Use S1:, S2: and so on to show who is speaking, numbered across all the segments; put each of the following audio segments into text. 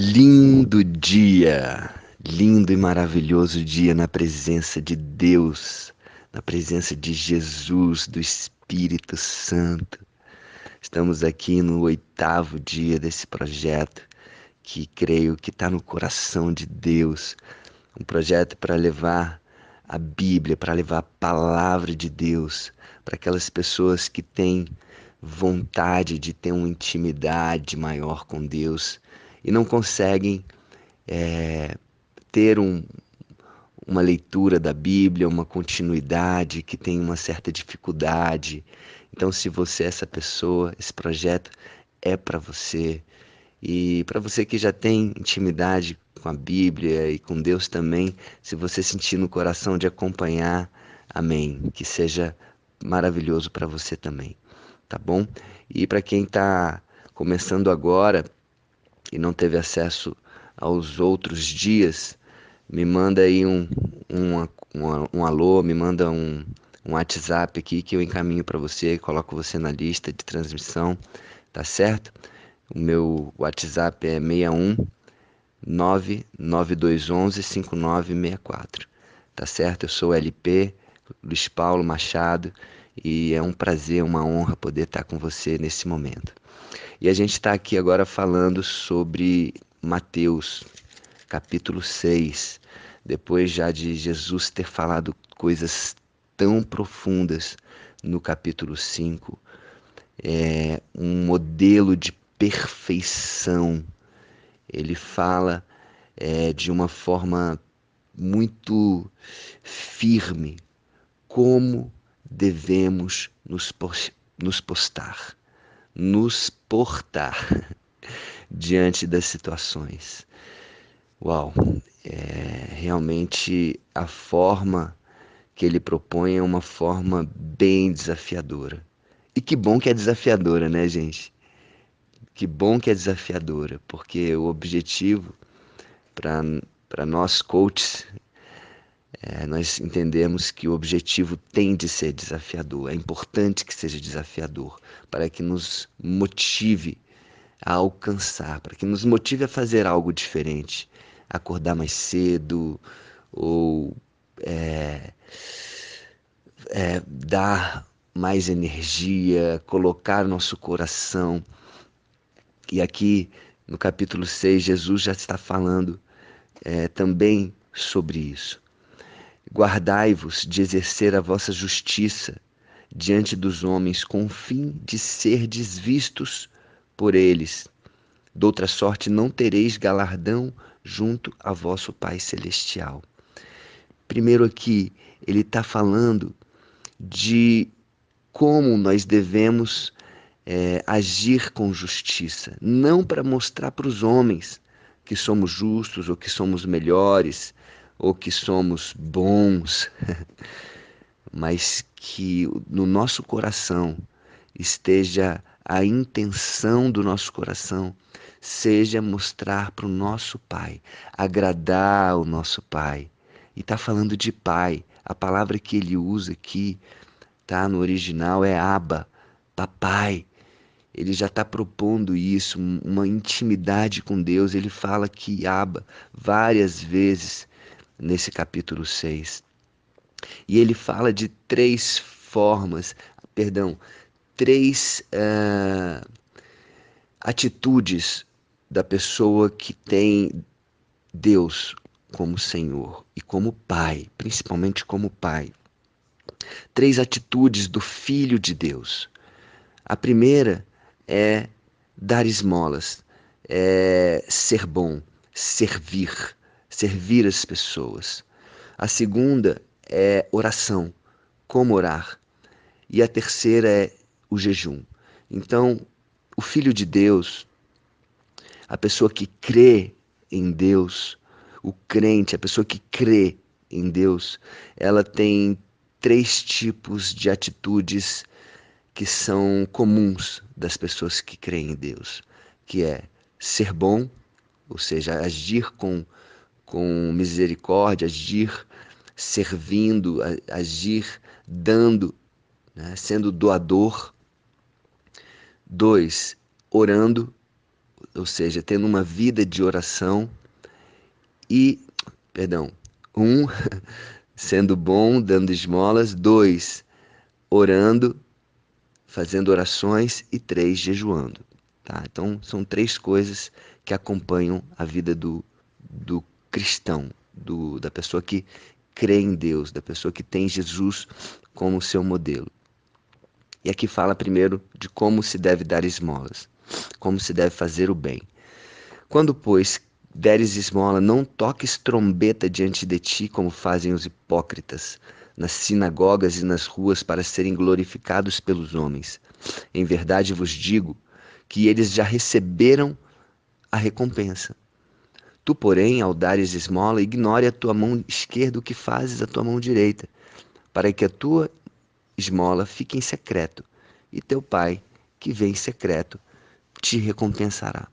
S1: Lindo dia, lindo e maravilhoso dia na presença de Deus, na presença de Jesus, do Espírito Santo. Estamos aqui no oitavo dia desse projeto que creio que está no coração de Deus. Um projeto para levar a Bíblia, para levar a palavra de Deus para aquelas pessoas que têm vontade de ter uma intimidade maior com Deus e não conseguem é, ter um, uma leitura da Bíblia, uma continuidade, que tem uma certa dificuldade. Então, se você é essa pessoa, esse projeto é para você. E para você que já tem intimidade com a Bíblia e com Deus também, se você sentir no coração de acompanhar, amém. Que seja maravilhoso para você também, tá bom? E para quem está começando agora, e não teve acesso aos outros dias, me manda aí um, um, um, um alô, me manda um, um WhatsApp aqui que eu encaminho para você, coloco você na lista de transmissão, tá certo? O meu WhatsApp é 61 99211 5964, tá certo? Eu sou LP, Luiz Paulo Machado, e é um prazer, uma honra poder estar com você nesse momento. E a gente está aqui agora falando sobre Mateus, capítulo 6, depois já de Jesus ter falado coisas tão profundas no capítulo 5, é um modelo de perfeição. Ele fala é, de uma forma muito firme como devemos nos, nos postar nos portar diante das situações. Uau, é, realmente a forma que ele propõe é uma forma bem desafiadora. E que bom que é desafiadora, né, gente? Que bom que é desafiadora, porque o objetivo para nós coaches é, nós entendemos que o objetivo tem de ser desafiador, é importante que seja desafiador, para que nos motive a alcançar, para que nos motive a fazer algo diferente, acordar mais cedo ou é, é, dar mais energia, colocar nosso coração. E aqui no capítulo 6, Jesus já está falando é, também sobre isso. Guardai-vos de exercer a vossa justiça diante dos homens, com o fim de ser desvistos por eles. Doutra sorte, não tereis galardão junto a vosso Pai Celestial. Primeiro, aqui, ele está falando de como nós devemos é, agir com justiça, não para mostrar para os homens que somos justos ou que somos melhores, ou que somos bons, mas que no nosso coração esteja a intenção do nosso coração seja mostrar para o nosso Pai, agradar o nosso Pai. E está falando de Pai. A palavra que ele usa aqui, tá? No original é Aba, papai. Ele já está propondo isso, uma intimidade com Deus. Ele fala que Aba várias vezes nesse capítulo 6. E ele fala de três formas, perdão, três uh, atitudes da pessoa que tem Deus como Senhor e como Pai, principalmente como Pai. Três atitudes do Filho de Deus. A primeira é dar esmolas, é ser bom, servir servir as pessoas. A segunda é oração, como orar. E a terceira é o jejum. Então, o Filho de Deus, a pessoa que crê em Deus, o crente, a pessoa que crê em Deus, ela tem três tipos de atitudes que são comuns das pessoas que creem em Deus, que é ser bom, ou seja, agir com com misericórdia, agir servindo, agir dando, né? sendo doador. Dois, orando, ou seja, tendo uma vida de oração e, perdão, um, sendo bom, dando esmolas, dois, orando, fazendo orações e três, jejuando. Tá? Então, são três coisas que acompanham a vida do, do cristão, do, da pessoa que crê em Deus, da pessoa que tem Jesus como seu modelo. E aqui fala primeiro de como se deve dar esmolas, como se deve fazer o bem. Quando, pois, deres esmola, não toques trombeta diante de ti, como fazem os hipócritas, nas sinagogas e nas ruas, para serem glorificados pelos homens. Em verdade vos digo que eles já receberam a recompensa. Tu, porém, ao dares esmola, ignore a tua mão esquerda o que fazes a tua mão direita, para que a tua esmola fique em secreto, e teu pai, que vem em secreto, te recompensará.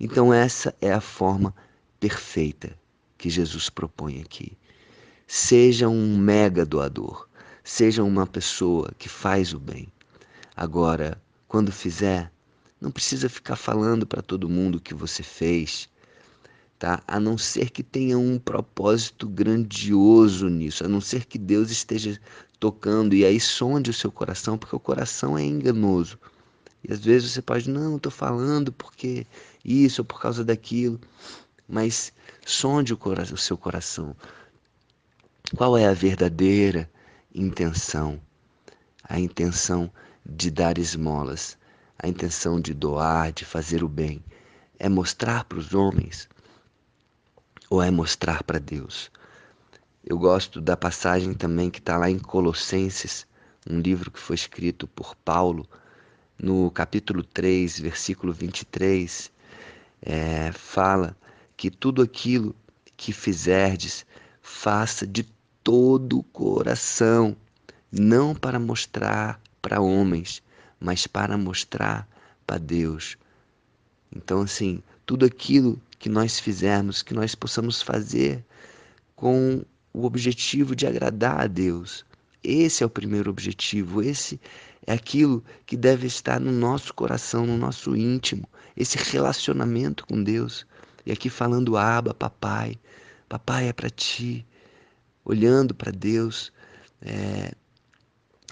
S1: Então, essa é a forma perfeita que Jesus propõe aqui. Seja um mega doador, seja uma pessoa que faz o bem. Agora, quando fizer, não precisa ficar falando para todo mundo o que você fez tá? A não ser que tenha um propósito grandioso nisso, a não ser que Deus esteja tocando e aí sonde o seu coração, porque o coração é enganoso. E às vezes você pode, não, estou falando porque isso ou por causa daquilo, mas sonde o, o seu coração. Qual é a verdadeira intenção? A intenção de dar esmolas, a intenção de doar, de fazer o bem, é mostrar para os homens ou é mostrar para Deus? Eu gosto da passagem também que está lá em Colossenses, um livro que foi escrito por Paulo, no capítulo 3, versículo 23, é, fala que tudo aquilo que fizerdes, faça de todo o coração, não para mostrar para homens, mas para mostrar para Deus. Então, assim, tudo aquilo que nós fizermos, que nós possamos fazer com o objetivo de agradar a Deus. Esse é o primeiro objetivo, esse é aquilo que deve estar no nosso coração, no nosso íntimo, esse relacionamento com Deus. E aqui falando aba, papai, papai é para ti, olhando para Deus, é,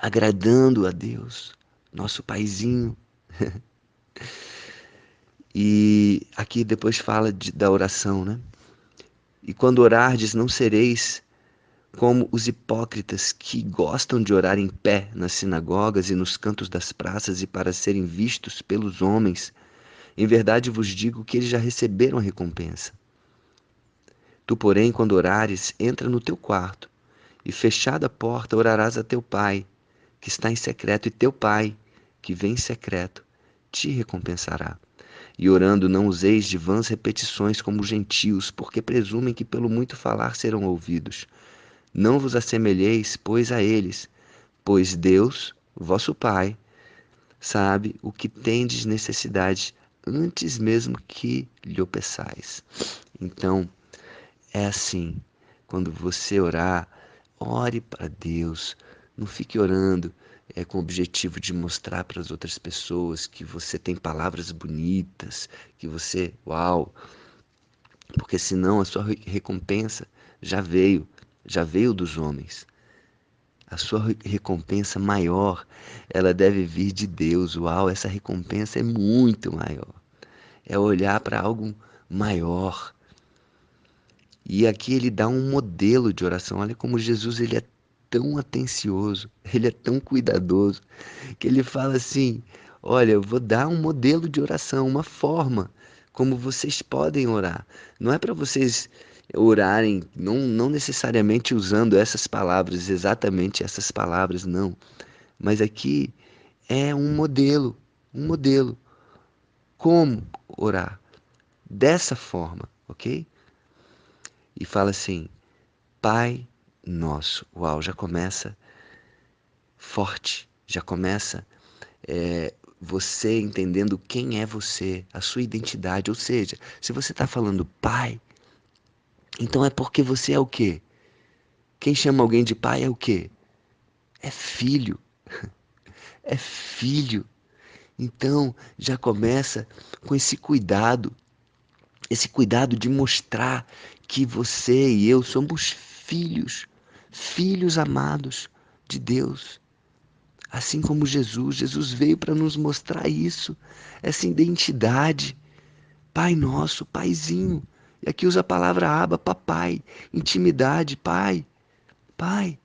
S1: agradando a Deus, nosso paizinho. E aqui depois fala de, da oração, né? E quando orardes, não sereis como os hipócritas que gostam de orar em pé nas sinagogas e nos cantos das praças e para serem vistos pelos homens. Em verdade vos digo que eles já receberam a recompensa. Tu, porém, quando orares, entra no teu quarto e, fechada a porta, orarás a teu pai, que está em secreto, e teu pai, que vem em secreto, te recompensará. E orando, não useis de vãs repetições como gentios, porque presumem que pelo muito falar serão ouvidos. Não vos assemelheis, pois, a eles, pois Deus, vosso Pai, sabe o que tendes necessidade antes mesmo que lhe peçais. Então, é assim, quando você orar, ore para Deus, não fique orando é, com o objetivo de mostrar para as outras pessoas que você tem palavras bonitas, que você, uau, porque senão a sua recompensa já veio, já veio dos homens. A sua recompensa maior, ela deve vir de Deus. Uau, essa recompensa é muito maior. É olhar para algo maior. E aqui ele dá um modelo de oração. Olha como Jesus ele é tão atencioso, ele é tão cuidadoso, que ele fala assim: Olha, eu vou dar um modelo de oração, uma forma como vocês podem orar. Não é para vocês orarem, não, não necessariamente usando essas palavras, exatamente essas palavras, não. Mas aqui é um modelo, um modelo. Como orar? Dessa forma, ok? E fala assim: Pai nosso. Uau, já começa forte, já começa é, você entendendo quem é você, a sua identidade. Ou seja, se você está falando pai, então é porque você é o quê? Quem chama alguém de pai é o quê? É filho. É filho. Então, já começa com esse cuidado, esse cuidado de mostrar que você e eu somos filhos, filhos amados de Deus. Assim como Jesus, Jesus veio para nos mostrar isso, essa identidade. Pai nosso, paizinho. E aqui usa a palavra aba, papai, intimidade, pai, pai,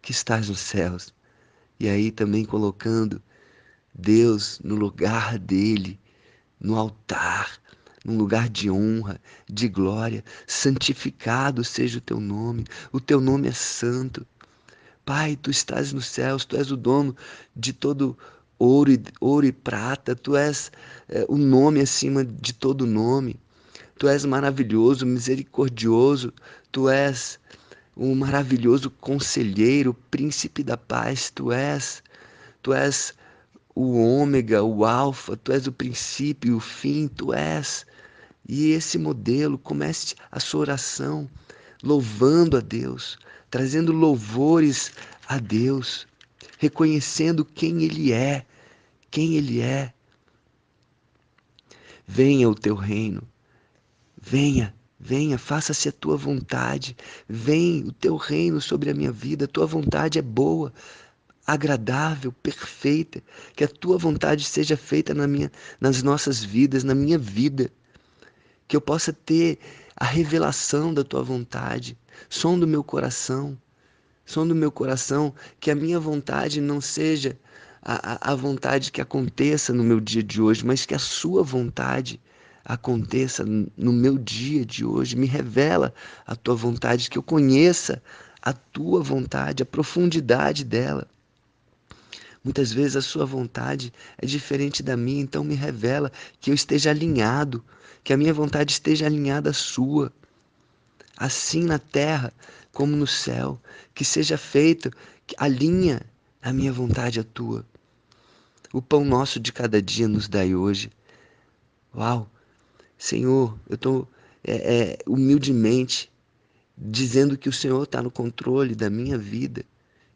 S1: que estás nos céus. E aí também colocando Deus no lugar dele, no altar, num lugar de honra, de glória. Santificado seja o teu nome, o teu nome é santo. Pai, tu estás nos céus, tu és o dono de todo ouro e, ouro e prata, tu és é, o nome acima de todo nome. Tu és maravilhoso, misericordioso, tu és um maravilhoso conselheiro, príncipe da paz, tu és, tu és o ômega, o alfa, tu és o princípio o fim, tu és. E esse modelo, comece a sua oração louvando a Deus, trazendo louvores a Deus, reconhecendo quem Ele é, quem Ele é. Venha o teu reino, venha Venha, faça-se a tua vontade. Vem o teu reino sobre a minha vida. A tua vontade é boa, agradável, perfeita. Que a tua vontade seja feita na minha, nas nossas vidas, na minha vida. Que eu possa ter a revelação da tua vontade, som do meu coração. Som do meu coração, que a minha vontade não seja a, a, a vontade que aconteça no meu dia de hoje, mas que a sua vontade aconteça no meu dia de hoje. Me revela a tua vontade, que eu conheça a tua vontade, a profundidade dela. Muitas vezes a sua vontade é diferente da minha, então me revela que eu esteja alinhado, que a minha vontade esteja alinhada à sua. Assim na terra como no céu, que seja feito, alinha a minha vontade à tua. O pão nosso de cada dia nos dai hoje. Uau! Senhor, eu estou é, é, humildemente dizendo que o Senhor está no controle da minha vida.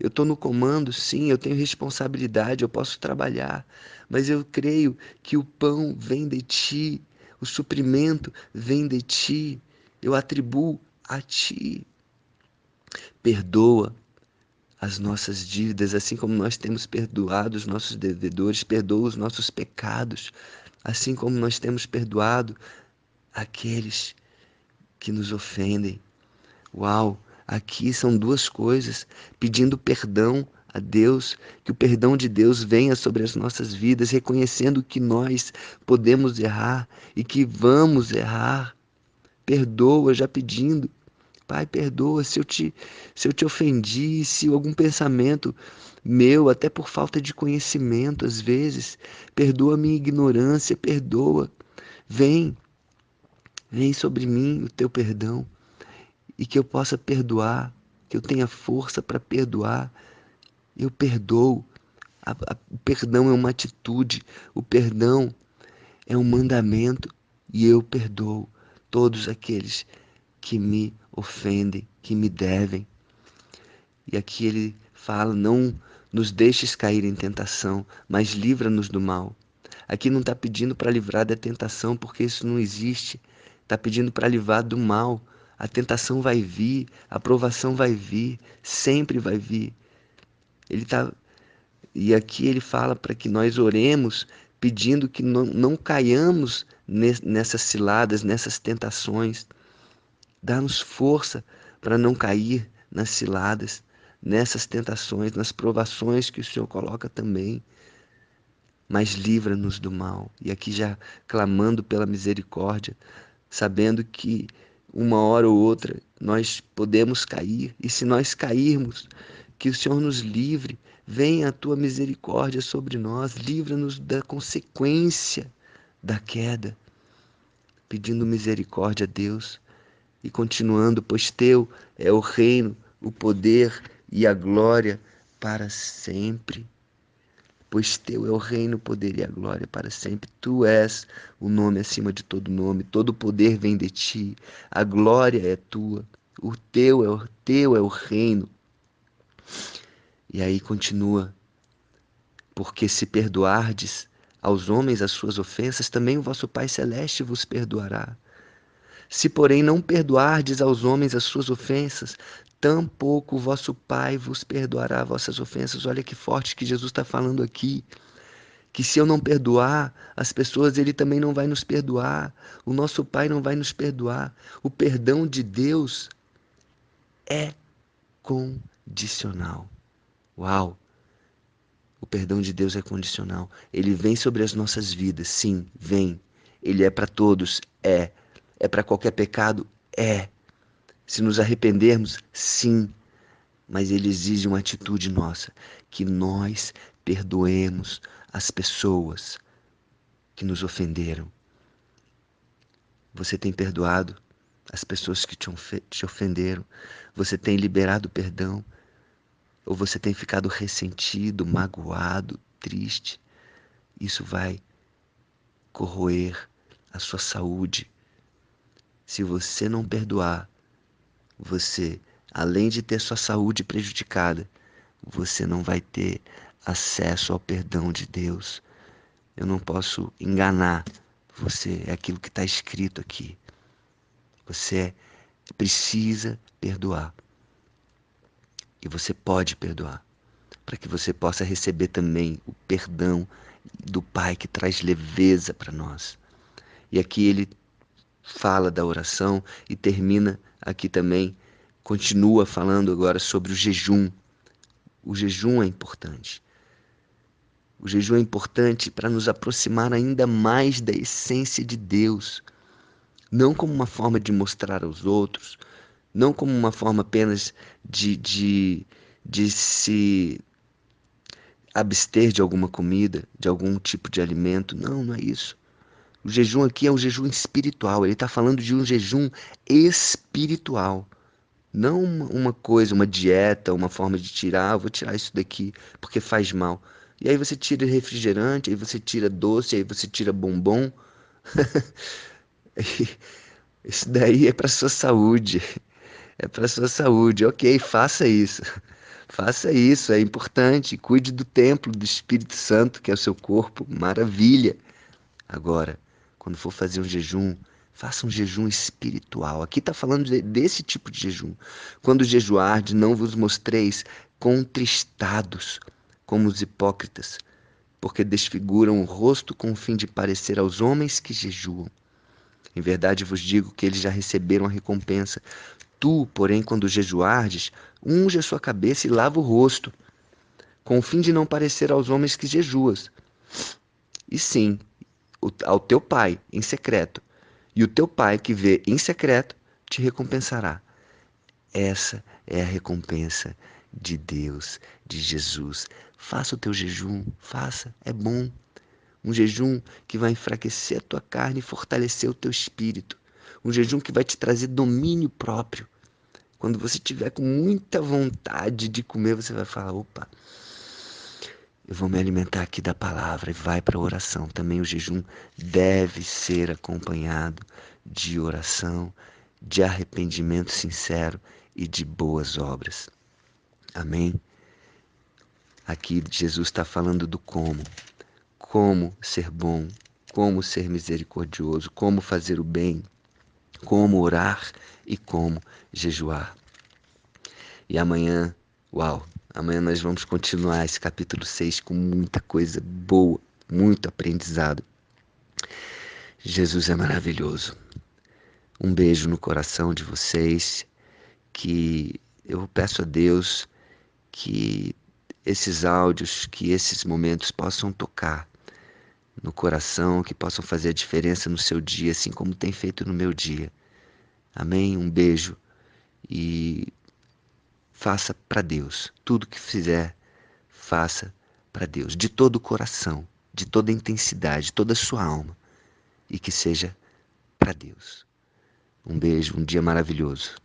S1: Eu estou no comando, sim, eu tenho responsabilidade, eu posso trabalhar, mas eu creio que o pão vem de ti, o suprimento vem de ti, eu atribuo a ti. Perdoa as nossas dívidas, assim como nós temos perdoado os nossos devedores, perdoa os nossos pecados, assim como nós temos perdoado aqueles que nos ofendem. Uau, aqui são duas coisas: pedindo perdão a Deus, que o perdão de Deus venha sobre as nossas vidas, reconhecendo que nós podemos errar e que vamos errar. Perdoa, já pedindo. Pai, perdoa se eu te, se eu te ofendi, se algum pensamento meu, até por falta de conhecimento às vezes, perdoa a minha ignorância, perdoa. Vem, vem sobre mim o teu perdão e que eu possa perdoar, que eu tenha força para perdoar. Eu perdoo. A, a, o perdão é uma atitude, o perdão é um mandamento e eu perdoo todos aqueles que me ofendem, que me devem. E aqui ele fala: não nos deixes cair em tentação, mas livra-nos do mal. Aqui não está pedindo para livrar da tentação, porque isso não existe. Está pedindo para livrar do mal. A tentação vai vir, a provação vai vir, sempre vai vir. Ele tá e aqui ele fala para que nós oremos pedindo que não, não caiamos nessas ciladas, nessas tentações. Dá-nos força para não cair nas ciladas, nessas tentações, nas provações que o Senhor coloca também. Mas livra-nos do mal. E aqui já clamando pela misericórdia, sabendo que uma hora ou outra nós podemos cair, e se nós cairmos, que o Senhor nos livre, venha a tua misericórdia sobre nós, livra-nos da consequência da queda, pedindo misericórdia a Deus e continuando, pois teu é o reino, o poder e a glória para sempre. Pois teu é o reino, o poder e a glória para sempre. Tu és o nome acima de todo nome, todo o poder vem de ti, a glória é tua, o teu é o teu é o reino. E aí continua Porque se perdoardes aos homens as suas ofensas, também o vosso Pai Celeste vos perdoará. Se, porém, não perdoardes aos homens as suas ofensas, tampouco o vosso Pai vos perdoará vossas ofensas. Olha que forte que Jesus está falando aqui. Que se eu não perdoar as pessoas, Ele também não vai nos perdoar. O nosso Pai não vai nos perdoar. O perdão de Deus é condicional. Uau! O perdão de Deus é condicional. Ele vem sobre as nossas vidas, sim, vem. Ele é para todos, é. É para qualquer pecado, é. Se nos arrependermos, sim. Mas ele exige uma atitude nossa, que nós perdoemos as pessoas que nos ofenderam. Você tem perdoado as pessoas que te ofenderam? Você tem liberado perdão? ou você tem ficado ressentido, magoado, triste, isso vai corroer a sua saúde. Se você não perdoar, você, além de ter sua saúde prejudicada, você não vai ter acesso ao perdão de Deus. Eu não posso enganar você, é aquilo que está escrito aqui. Você precisa perdoar. E você pode perdoar, para que você possa receber também o perdão do Pai que traz leveza para nós. E aqui ele fala da oração e termina aqui também, continua falando agora sobre o jejum. O jejum é importante. O jejum é importante para nos aproximar ainda mais da essência de Deus, não como uma forma de mostrar aos outros, não como uma forma apenas de, de, de se abster de alguma comida, de algum tipo de alimento. Não, não é isso. O jejum aqui é um jejum espiritual. Ele está falando de um jejum espiritual. Não uma coisa, uma dieta, uma forma de tirar, ah, vou tirar isso daqui porque faz mal. E aí você tira refrigerante, aí você tira doce, aí você tira bombom. isso daí é para sua saúde é para sua saúde. Ok, faça isso. Faça isso, é importante. Cuide do templo do Espírito Santo, que é o seu corpo. Maravilha. Agora, quando for fazer um jejum, faça um jejum espiritual. Aqui está falando de, desse tipo de jejum. Quando jejuardes, não vos mostreis contristados, como os hipócritas, porque desfiguram o rosto com o fim de parecer aos homens que jejuam. Em verdade vos digo que eles já receberam a recompensa. Tu, porém, quando jejuardes, unge a sua cabeça e lava o rosto, com o fim de não parecer aos homens que jejuas. E sim, ao teu pai em secreto, e o teu pai que vê em secreto te recompensará. Essa é a recompensa de Deus, de Jesus. Faça o teu jejum, faça, é bom. Um jejum que vai enfraquecer a tua carne e fortalecer o teu espírito. Um jejum que vai te trazer domínio próprio. Quando você tiver com muita vontade de comer, você vai falar: opa, eu vou me alimentar aqui da palavra e vai para a oração. Também o jejum deve ser acompanhado de oração, de arrependimento sincero e de boas obras. Amém? Aqui Jesus está falando do como. Como ser bom, como ser misericordioso, como fazer o bem, como orar e como jejuar. E amanhã, uau, amanhã nós vamos continuar esse capítulo 6 com muita coisa boa, muito aprendizado. Jesus é maravilhoso. Um beijo no coração de vocês, que eu peço a Deus que esses áudios, que esses momentos possam tocar no coração, que possam fazer a diferença no seu dia, assim como tem feito no meu dia. Amém? Um beijo e faça para Deus. Tudo que fizer, faça para Deus, de todo o coração, de toda a intensidade, de toda a sua alma, e que seja para Deus. Um beijo, um dia maravilhoso.